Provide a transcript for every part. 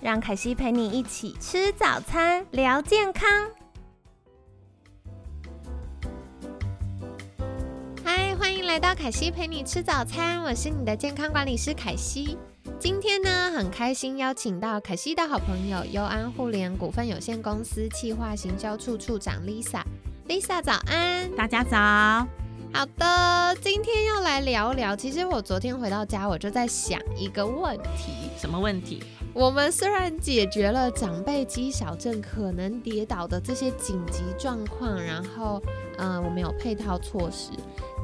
让凯西陪你一起吃早餐，聊健康。嗨，欢迎来到凯西陪你吃早餐，我是你的健康管理师凯西。今天呢，很开心邀请到凯西的好朋友优安互联股份有限公司企划行销处处长 Lisa。Lisa 早安，大家早。好的，今天要来聊聊。其实我昨天回到家，我就在想一个问题，什么问题？我们虽然解决了长辈肌小症可能跌倒的这些紧急状况，然后，嗯，我们有配套措施，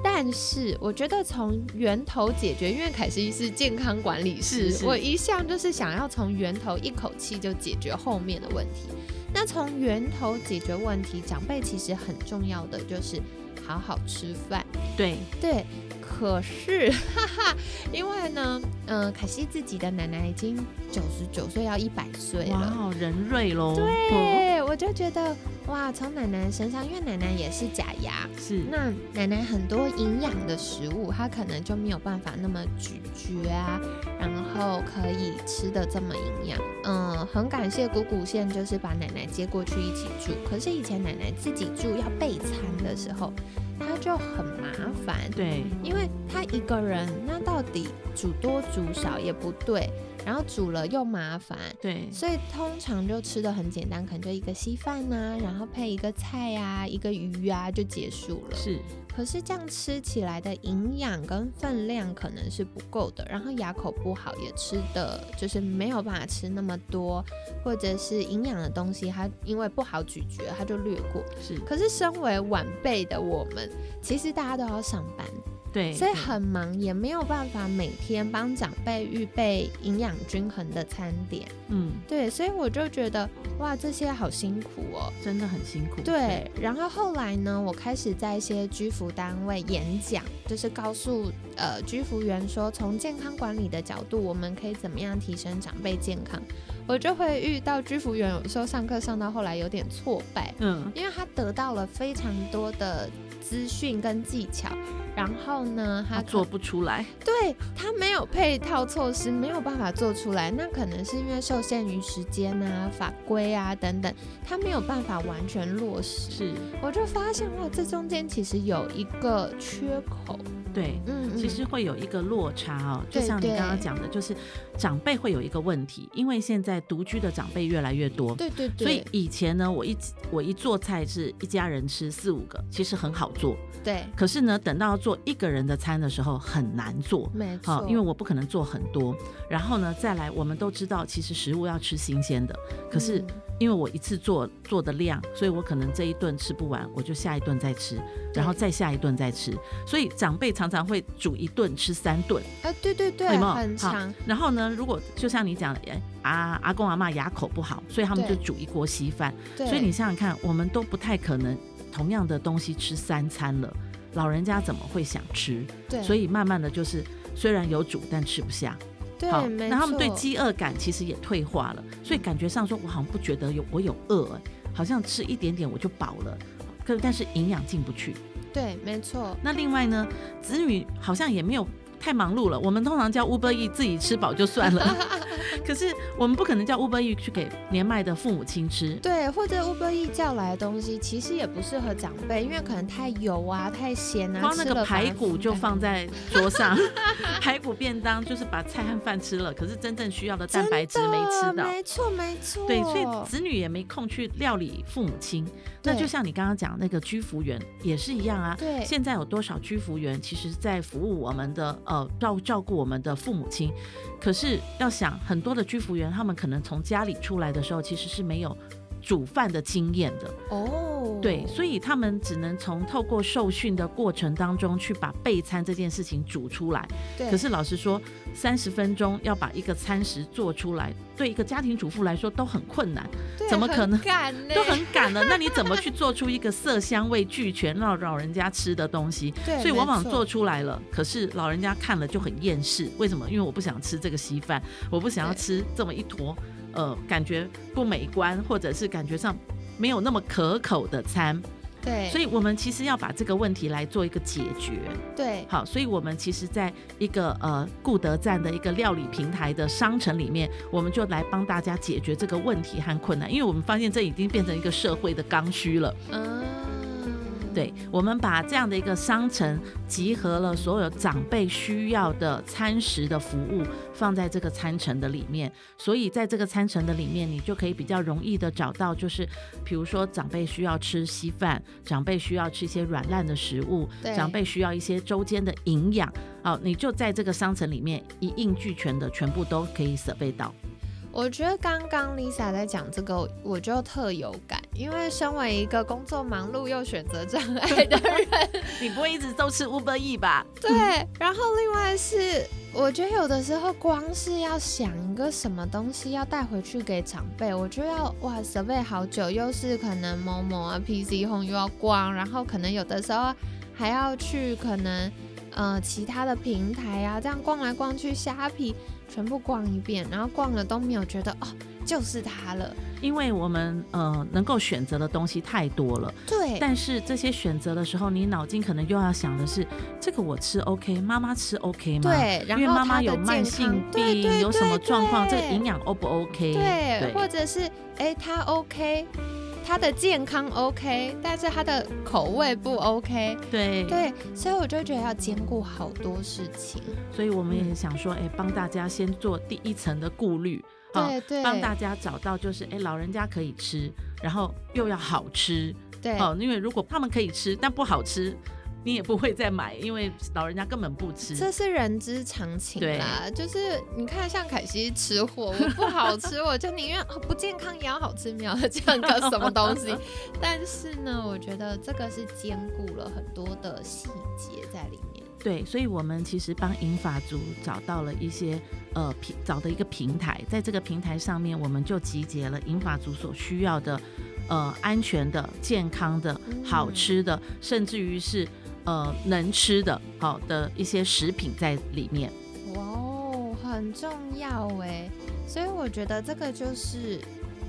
但是我觉得从源头解决，因为凯西是健康管理师，我一向就是想要从源头一口气就解决后面的问题。那从源头解决问题，长辈其实很重要的就是。好好吃饭，对。对，可是 哈哈，因为呢，嗯，凯西自己的奶奶已经九十九岁，要一百岁了，哇，人瑞喽。对，我就觉得哇，从奶奶身上，因为奶奶也是假牙，是那奶奶很多营养的食物，她可能就没有办法那么咀嚼啊，然后可以吃的这么营养。嗯，很感谢姑姑现就是把奶奶接过去一起住，可是以前奶奶自己住要备餐的时候。他就很麻烦，对，因为他一个人，那到底煮多煮少也不对，然后煮了又麻烦，对，所以通常就吃的很简单，可能就一个稀饭呐，然后配一个菜呀，一个鱼啊就结束了。是。可是这样吃起来的营养跟分量可能是不够的，然后牙口不好，也吃的就是没有办法吃那么多，或者是营养的东西，它因为不好咀嚼，它就略过。是，可是身为晚辈的我们，其实大家都要上班。对，所以很忙，也没有办法每天帮长辈预备营养均衡的餐点。嗯，对，所以我就觉得哇，这些好辛苦哦，真的很辛苦。对，然后后来呢，我开始在一些居服单位演讲，就是告诉呃居服员说，从健康管理的角度，我们可以怎么样提升长辈健康。我就会遇到居服员，有时候上课上到后来有点挫败，嗯，因为他得到了非常多的。资讯跟技巧，然后呢，他做不出来，对他没有配套措施，没有办法做出来。那可能是因为受限于时间啊、法规啊等等，他没有办法完全落实。是，我就发现哇，这中间其实有一个缺口。对，嗯，其实会有一个落差哦，就像你刚刚讲的，就是长辈会有一个问题，因为现在独居的长辈越来越多，对对对，所以以前呢，我一我一做菜是一家人吃四五个，其实很好做，对。可是呢，等到做一个人的餐的时候很难做，没。错，因为我不可能做很多，然后呢，再来我们都知道，其实食物要吃新鲜的，可是。因为我一次做做的量，所以我可能这一顿吃不完，我就下一顿再吃，然后再下一顿再吃。所以长辈常常会煮一顿吃三顿。哎，对对对，很长。然后呢，如果就像你讲的，阿阿公阿妈牙口不好，所以他们就煮一锅稀饭。所以你想想看，我们都不太可能同样的东西吃三餐了，老人家怎么会想吃？对。所以慢慢的就是虽然有煮，但吃不下。好，那他们对饥饿感其实也退化了，所以感觉上说，我好像不觉得有我有饿，好像吃一点点我就饱了，可但是营养进不去。对，没错。那另外呢，子女好像也没有。太忙碌了，我们通常叫 Uber E 自己吃饱就算了，可是我们不可能叫乌伯义去给年迈的父母亲吃。对，或者乌伯义叫来的东西，其实也不适合长辈，因为可能太油啊、太咸啊。光那个排骨就放在桌上，排骨便当就是把菜和饭吃了，可是真正需要的蛋白质没吃到。没错，没错。对，所以子女也没空去料理父母亲。那就像你刚刚讲那个居服员也是一样啊。对。现在有多少居服员，其实在服务我们的呃照照顾我们的父母亲，可是要想很多的居服员，他们可能从家里出来的时候，其实是没有煮饭的经验的。哦。哦，对，所以他们只能从透过受训的过程当中去把备餐这件事情煮出来。对，可是老实说，三十分钟要把一个餐食做出来，对一个家庭主妇来说都很困难，对怎么可能很？都很赶了。那你怎么去做出一个色香味俱全让老人家吃的东西？对，所以往往做出来了，可是老人家看了就很厌世。为什么？因为我不想吃这个稀饭，我不想要吃这么一坨，呃，感觉不美观，或者是感觉上没有那么可口的餐。对，所以我们其实要把这个问题来做一个解决。对好，所以我们其实在一个呃顾德站的一个料理平台的商城里面，我们就来帮大家解决这个问题和困难，因为我们发现这已经变成一个社会的刚需了。嗯，对，我们把这样的一个商城集合了所有长辈需要的餐食的服务，放在这个餐城的里面。所以在这个餐城的里面，你就可以比较容易的找到，就是比如说长辈需要吃稀饭，长辈需要吃一些软烂的食物，长辈需要一些周间的营养，哦，你就在这个商城里面一应俱全的，全部都可以设备到。我觉得刚刚 Lisa 在讲这个，我就特有感，因为身为一个工作忙碌又选择障碍的人，你不会一直都吃 Uber E 吧？对。然后另外是，我觉得有的时候光是要想一个什么东西要带回去给长辈，我就要哇准备好久，又是可能某某啊 PC Home 又要逛，然后可能有的时候还要去可能呃其他的平台啊，这样逛来逛去，虾皮全部逛一遍，然后逛了都没有觉得哦就是它了，因为我们呃能够选择的东西太多了。对，但是这些选择的时候，你脑筋可能又要想的是，这个我吃 OK，妈妈吃 OK 吗？，对，然后因为妈妈有慢性病，对对有什么状况，这个营养 O 不 OK？对，或者是哎，他 OK，他的健康 OK，但是他的口味不 OK，对。对，所以我就觉得要兼顾好多事情，所以我们也想说，哎，帮大家先做第一层的顾虑，啊对对，帮大家找到就是，哎，老人家可以吃，然后又要好吃，对哦，因为如果他们可以吃，但不好吃，你也不会再买，因为老人家根本不吃。这是人之常情啦，就是你看，像凯西吃货，我不好吃，我就宁愿、哦、不健康也要好吃，没有这样个什么东西。但是呢，我觉得这个是兼顾了很多的细节在里面。对，所以我们其实帮银发族找到了一些呃平找的一个平台，在这个平台上面，我们就集结了银发族所需要的呃安全的、健康的、好嗯吃的，甚至于是呃能吃的好、的一些食品在里面。哇哦，很重要哎，所以我觉得这个就是，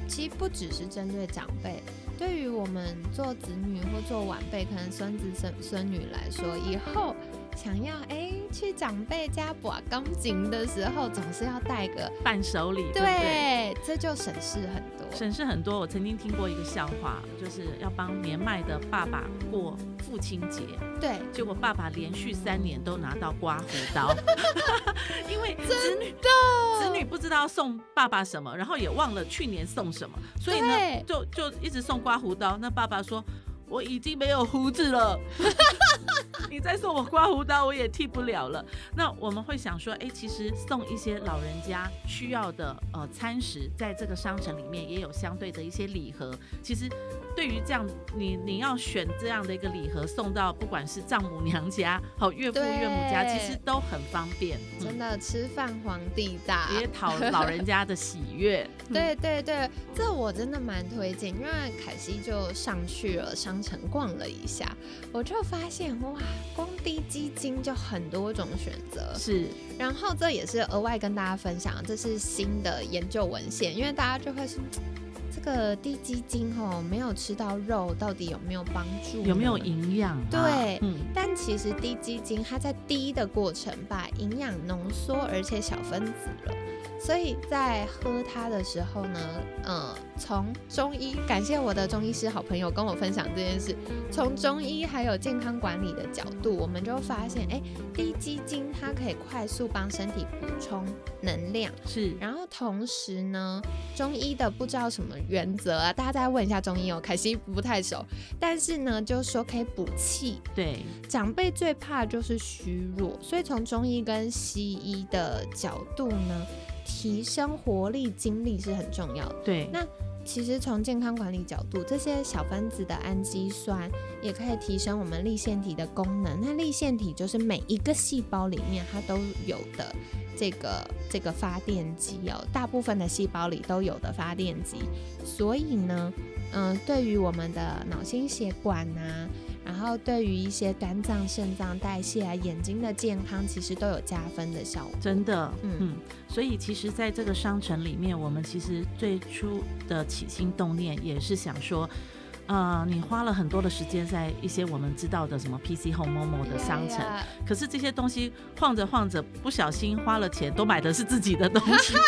其实不只是针对长辈，对于我们做子女或做晚辈，可能孙子孙孙女来说，以后想要哎去长辈家把钢琴的时候，总是要带个，伴手礼，对对？对，这就省事很多。省事很多。我曾经听过一个笑话，就是要帮年迈的爸爸过父亲节，对，结果爸爸连续三年都拿到刮胡刀，因为子女子女不知道送爸爸什么，然后也忘了去年送什么，所以呢就就一直送刮胡刀。那爸爸说：“我已经没有胡子了。”你再送我刮胡刀，我也剃不了了。那我们会想说，哎、其实送一些老人家需要的呃餐食，在这个商城里面也有相对的一些礼盒。其实对于这样，你你要选这样的一个礼盒送到不管是丈母娘家、好岳父岳母家，其实都很方便，嗯真的吃饭皇帝大，也讨老人家的喜悦。对对对，这我真的蛮推荐，因为凯西就上去了商城逛了一下，我就发现哇，光滴基金就很多种选择，是，然后这也是额外跟大家分享，这是新的研究文献，因为大家就会说。这个低基金哦，没有吃到肉，到底有没有帮助？有没有？营养、啊？对嗯，但其实低基金它在低的过程把营养浓缩，而且小分子了，所以在喝它的时候呢，呃，从中医，感谢我的中医师好朋友跟我分享这件事，从中医还有健康管理的角度，我们就发现，哎，低鸡精它可以快速帮身体补充能量，是，然后同时呢，中医的不知道什么原则啊，大家再问一下中医哦，凯西不太熟，但是呢，就是说可以补气，对，长辈最怕就是虚弱，所以从中医跟西医的角度呢，提升活力、精力是很重要的。对，那其实从健康管理角度，这些小分子的氨基酸也可以提升我们立腺体的功能。那立腺体就是每一个细胞里面它都有的这个这个发电机哦，大部分的细胞里都有的发电机。所以呢，嗯，对于我们的脑心血管啊。然后对于一些肝脏、肾脏代谢啊、眼睛的健康，其实都有加分的效果。真的，嗯，所以其实在这个商城里面，我们其实最初的起心动念也是想说。呃，你花了很多的时间在一些我们知道的什么 PC Home、Momo 的商城，可是这些东西晃着晃着，不小心花了钱，都买的是自己的东西。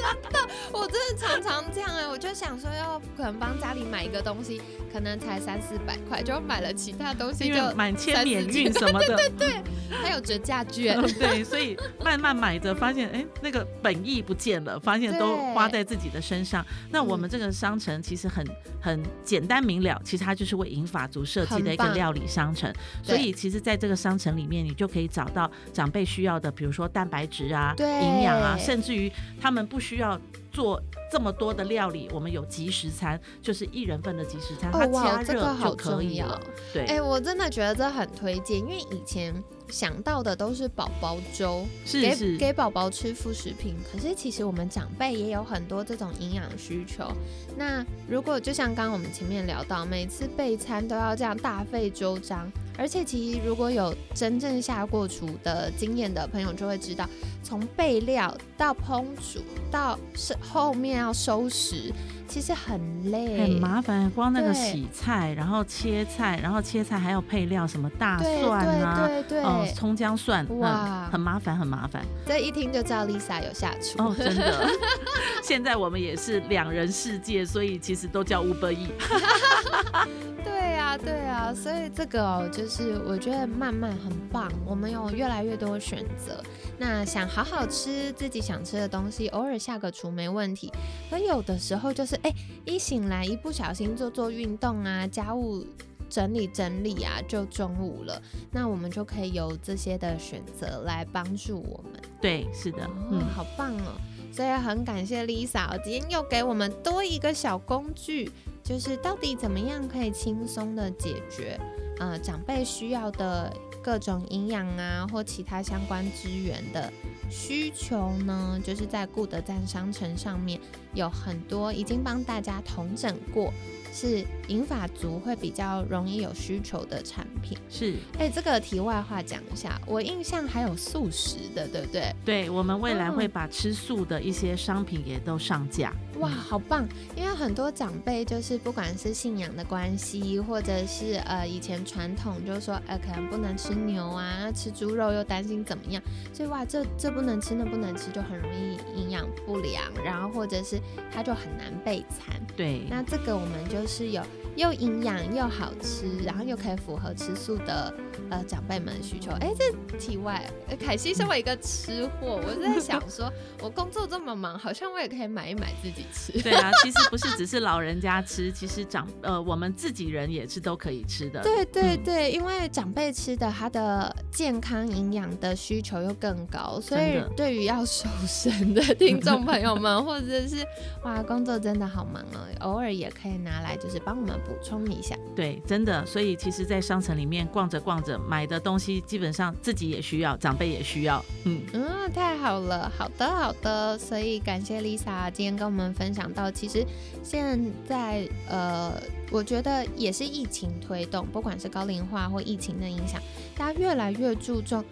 真的，我真的常常这样哎，我就想说要可能帮家里买一个东西，可能才三四百块，就买了其他东西，就满千免运什么的，对对对，还有折价券。对，所以慢慢买着，发现哎，那个本意不见了，发现都花在自己的身上。那我们这个商城其实很很简单明。了，其实它就是为银发族设计的一个料理商城，所以其实在这个商城里面，你就可以找到长辈需要的，比如说蛋白质啊、营养啊，甚至于他们不需要做这么多的料理，我们有即食餐，就是一人份的即食餐，它加热就可以了。对，哎，我真的觉得这很推荐，因为以前。想到的都是宝宝粥，给给宝宝吃副食品。可是其实我们长辈也有很多这种营养需求。那如果就像刚刚我们前面聊到，每次备餐都要这样大费周章，而且其实如果有真正下过厨的经验的朋友就会知道，从备料到烹煮到是后面要收拾。其实很累，很麻烦，光那个洗菜，然后切菜，然后切菜还要配料，什么大蒜啊，哦，葱姜蒜，哇，很麻烦，很麻烦。这一听就知道 Lisa 有下厨哦，真的。现在我们也是两人世界，所以其实都叫吴伯义。对啊，对啊，所以这个哦，就是我觉得慢慢很棒，我们有越来越多选择。那想好好吃自己想吃的东西，偶尔下个厨没问题。可有的时候就是，哎，一醒来一不小心做做运动啊，家务整理整理啊，就中午了。那我们就可以有这些的选择来帮助我们。对，是的，嗯，好棒哦。所以很感谢 Lisa，今天又给我们多一个小工具，就是到底怎么样可以轻松的解决，呃，长辈需要的。各种营养啊，或其他相关资源的需求呢，就是在顾德赞商城上面有很多已经帮大家统整过。是银发族会比较容易有需求的产品，是。哎，这个题外话讲一下，我印象还有素食的，对不对？对，我们未来会把吃素的一些商品也都上架。哇，好棒！因为很多长辈就是不管是信仰的关系，或者是呃以前传统就是说，呃可能不能吃牛啊，吃猪肉又担心怎么样，所以哇，这这不能吃，那不能吃，就很容易营养不良，然后或者是他就很难备餐。对，那这个我们就。就是有又营养又好吃，然后又可以符合吃素的呃长辈们的需求。哎，这题外，凯西身为一个吃货，我在想说，我工作这么忙，好像我也可以买一买自己吃。对啊，其实不是只是老人家吃，其实长呃我们自己人也是都可以吃的。对对对，因为长辈吃的，他的健康营养的需求又更高，所以对于要瘦身的听众朋友们，或者是哇工作真的好忙哦，偶尔也可以拿来。就是帮我们补充一下，对，真的，所以其实，在商城里面逛着逛着，买的东西基本上自己也需要，长辈也需要，嗯嗯，太好了，好的好的，所以感谢 Lisa 今天跟我们分享到，其实现在呃，我觉得也是疫情推动，不管是高龄化或疫情的影响，大家越来越注重。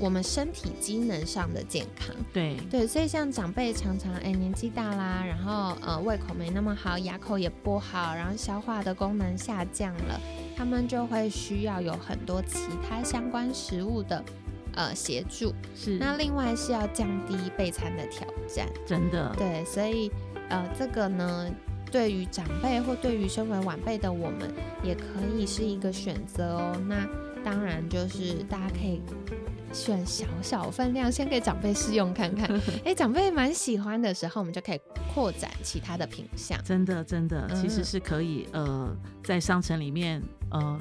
我们身体机能上的健康，对对，所以像长辈常常哎年纪大啦，然后呃胃口没那么好，牙口也不好，然后消化的功能下降了，他们就会需要有很多其他相关食物的呃协助。是，那另外是要降低备餐的挑战，真的。对，所以呃这个呢，对于长辈或对于身为晚辈的我们，也可以是一个选择哦。那当然就是大家可以。选小小分量，先给长辈试用看看。哎，长辈蛮喜欢的时候，我们就可以扩展其他的品相。真的，真的，其实是可以呃，在商城里面呃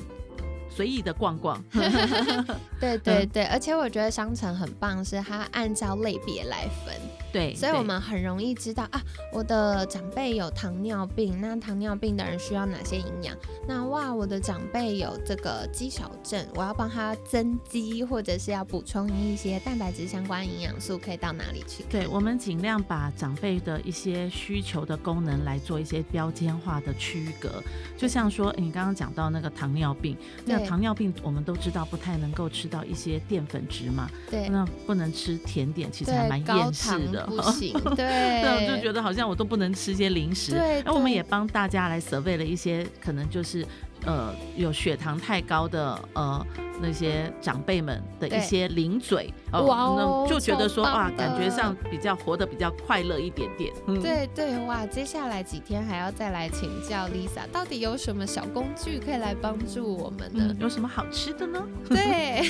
随意的逛逛。对对对，而且我觉得商城很棒，是它按照类别来分。对，所以我们很容易知道啊，我的长辈有糖尿病，那糖尿病的人需要哪些营养？那哇，我的长辈有这个肌少症，我要帮他增肌，或者是要补充一些蛋白质相关营养素，可以到哪里去？对我们尽量把长辈的一些需求的功能来做一些标签化的区隔，就像说你刚刚讲到那个糖尿病，那糖尿病我们都知道不太能够吃到一些淀粉质嘛，对，那不能吃甜点，其实还蛮厌世的，不行，对，对，我就觉得好像我都不能吃一些零食，对，那我们也帮大家来准备了一些可能就是呃有血糖太高的呃。那些长辈们的一些零嘴哦，那就觉得说哇，感觉上比较活得比较快乐一点点。对对哇，接下来几天还要再来请教 Lisa，到底有什么小工具可以来帮助我们呢？有什么好吃的呢？对，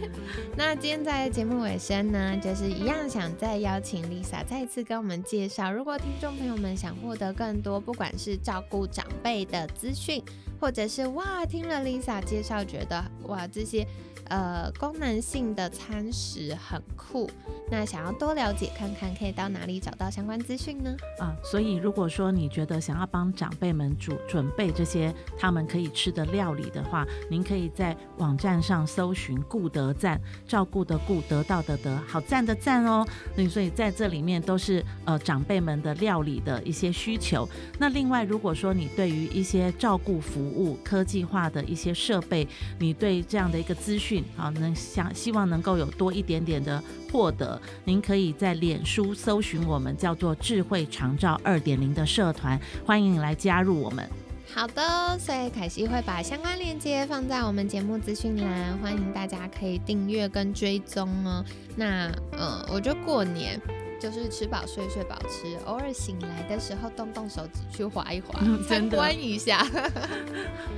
那今天在节目尾声呢，就是一样想再邀请 Lisa 再一次跟我们介绍，如果听众朋友们想获得更多，不管是照顾长辈的资讯。或者是是哇，听了 Lisa 介绍，觉得哇这些呃功能性的餐食很酷，那想要多了解看看，可以到哪里找到相关资讯呢？啊，所以如果说你觉得想要帮长辈们煮准备这些他们可以吃的料理的话，您可以在网站上搜寻“顾德赞”，照顾的顾，得到的得，好赞的赞哦。那所以在这里面都是呃长辈们的料理的一些需求。那另外，如果说你对于一些照顾服务科技化的一些设备，你对这样的一个资讯啊，能想希望能够有多一点点的获得，您可以在脸书搜寻我们叫做“智慧长照二点零”的社团，欢迎你来加入我们。好的，所以凯西会把相关链接放在我们节目资讯栏，欢迎大家可以订阅跟追踪哦。那呃，我觉得过年。就是吃饱睡，睡饱吃，偶尔醒来的时候动动手指去划一划，参观一下。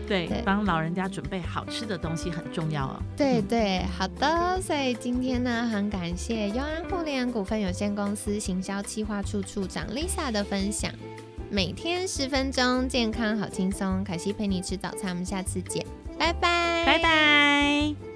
对，帮老人家准备好吃的东西很重要哦。对对，好的。所以今天呢，很感谢优安互联股份有限公司行销企划处处长 Lisa 的分享。每天十分钟，健康好轻松。凯西陪你吃早餐，我们下次见，拜拜，拜拜。